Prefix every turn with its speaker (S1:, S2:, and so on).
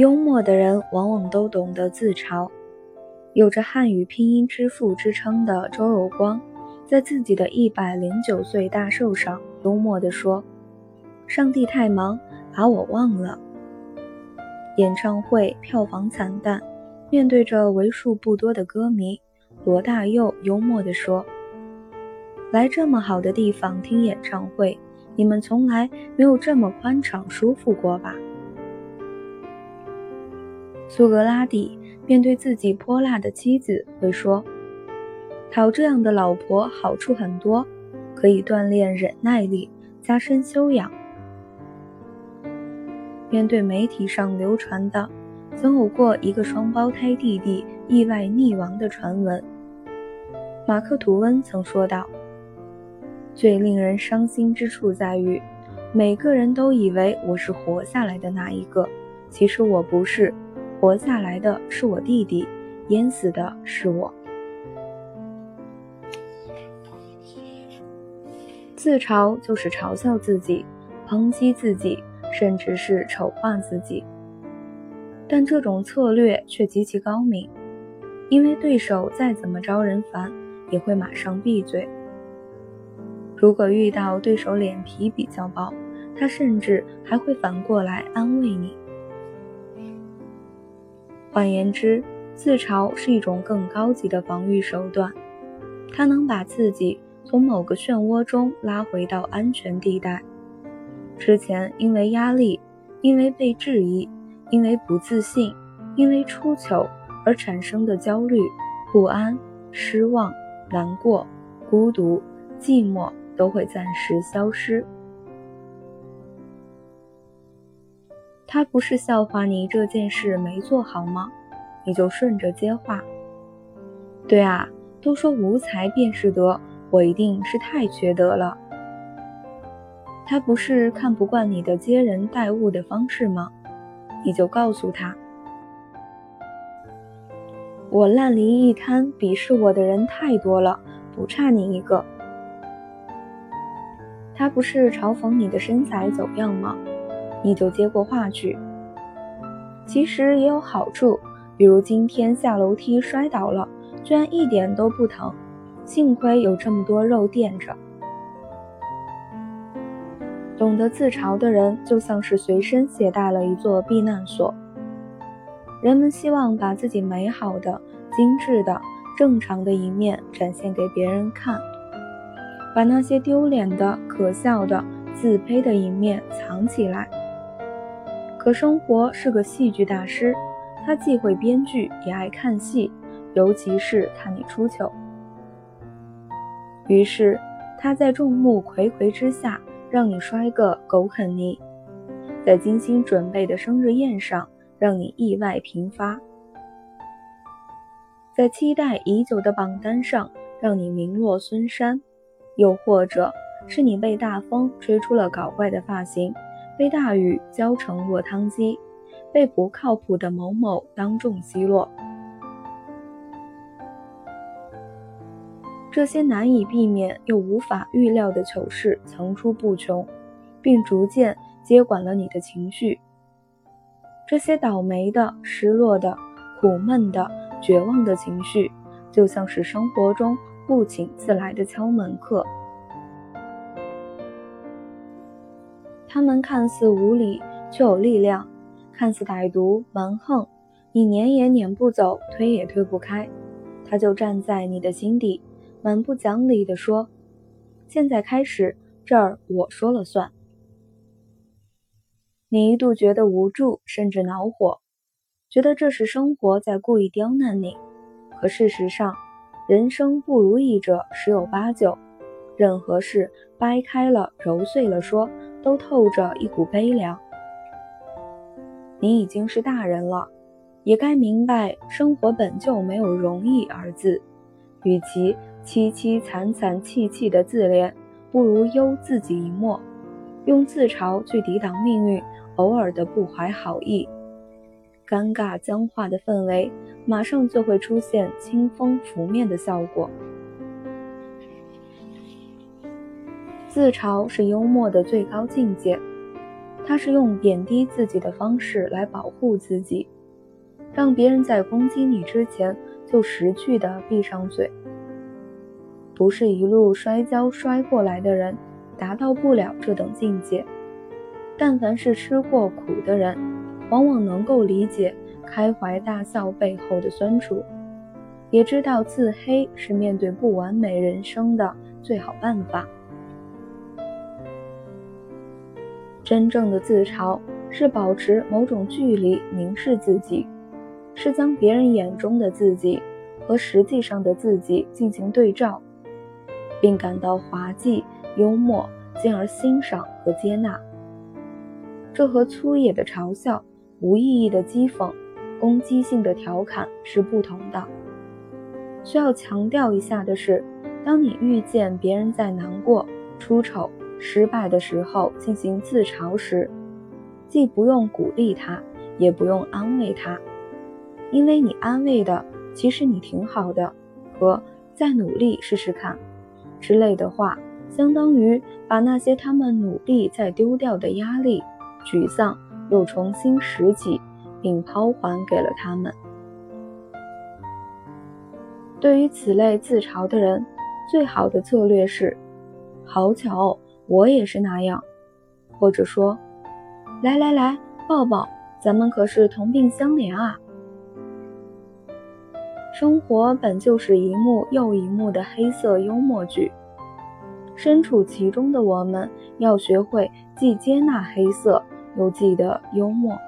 S1: 幽默的人往往都懂得自嘲。有着汉语拼音之父之称的周有光，在自己的一百零九岁大寿上，幽默地说：“上帝太忙，把我忘了。”演唱会票房惨淡，面对着为数不多的歌迷，罗大佑幽默地说：“来这么好的地方听演唱会，你们从来没有这么宽敞舒服过吧？”苏格拉底面对自己泼辣的妻子会说：“讨这样的老婆好处很多，可以锻炼忍耐力，加深修养。”面对媒体上流传的曾有过一个双胞胎弟弟意外溺亡的传闻，马克·吐温曾说道：“最令人伤心之处在于，每个人都以为我是活下来的那一个，其实我不是。”活下来的是我弟弟，淹死的是我。自嘲就是嘲笑自己、抨击自己，甚至是丑化自己。但这种策略却极其高明，因为对手再怎么招人烦，也会马上闭嘴。如果遇到对手脸皮比较薄，他甚至还会反过来安慰你。换言之，自嘲是一种更高级的防御手段，它能把自己从某个漩涡中拉回到安全地带。之前因为压力、因为被质疑、因为不自信、因为出糗而产生的焦虑、不安、失望、难过、孤独、寂寞都会暂时消失。他不是笑话你这件事没做好吗？你就顺着接话。对啊，都说无才便是德，我一定是太缺德了。他不是看不惯你的接人待物的方式吗？你就告诉他，我烂泥一滩，鄙视我的人太多了，不差你一个。他不是嘲讽你的身材走样吗？你就接过话去，其实也有好处，比如今天下楼梯摔倒了，居然一点都不疼，幸亏有这么多肉垫着。懂得自嘲的人，就像是随身携带了一座避难所。人们希望把自己美好的、精致的、正常的一面展现给别人看，把那些丢脸的、可笑的、自卑的一面藏起来。可生活是个戏剧大师，他既会编剧，也爱看戏，尤其是看你出糗。于是他在众目睽睽之下让你摔个狗啃泥，在精心准备的生日宴上让你意外频发，在期待已久的榜单上让你名落孙山，又或者是你被大风吹出了搞怪的发型。被大雨浇成落汤鸡，被不靠谱的某某当众奚落，这些难以避免又无法预料的糗事层出不穷，并逐渐接管了你的情绪。这些倒霉的、失落的、苦闷的、绝望的情绪，就像是生活中不请自来的敲门客。他们看似无理，却有力量；看似歹毒蛮横，你撵也撵不走，推也推不开。他就站在你的心底，蛮不讲理地说：“现在开始，这儿我说了算。”你一度觉得无助，甚至恼火，觉得这是生活在故意刁难你。可事实上，人生不如意者十有八九，任何事掰开了揉碎了说。都透着一股悲凉。你已经是大人了，也该明白生活本就没有容易二字。与其凄凄惨惨戚戚的自怜，不如忧自己一默，用自嘲去抵挡命运偶尔的不怀好意。尴尬僵化的氛围，马上就会出现清风拂面的效果。自嘲是幽默的最高境界，他是用贬低自己的方式来保护自己，让别人在攻击你之前就识趣的闭上嘴。不是一路摔跤摔过来的人，达到不了这等境界。但凡是吃过苦的人，往往能够理解开怀大笑背后的酸楚，也知道自黑是面对不完美人生的最好办法。真正的自嘲是保持某种距离，凝视自己，是将别人眼中的自己和实际上的自己进行对照，并感到滑稽、幽默，进而欣赏和接纳。这和粗野的嘲笑、无意义的讥讽、攻击性的调侃是不同的。需要强调一下的是，当你遇见别人在难过、出丑。失败的时候进行自嘲时，既不用鼓励他，也不用安慰他，因为你安慰的其实你挺好的，和再努力试试看之类的话，相当于把那些他们努力再丢掉的压力、沮丧又重新拾起，并抛还给了他们。对于此类自嘲的人，最好的策略是：好巧哦。我也是那样，或者说，来来来，抱抱，咱们可是同病相怜啊！生活本就是一幕又一幕的黑色幽默剧，身处其中的我们要学会既接纳黑色，又记得幽默。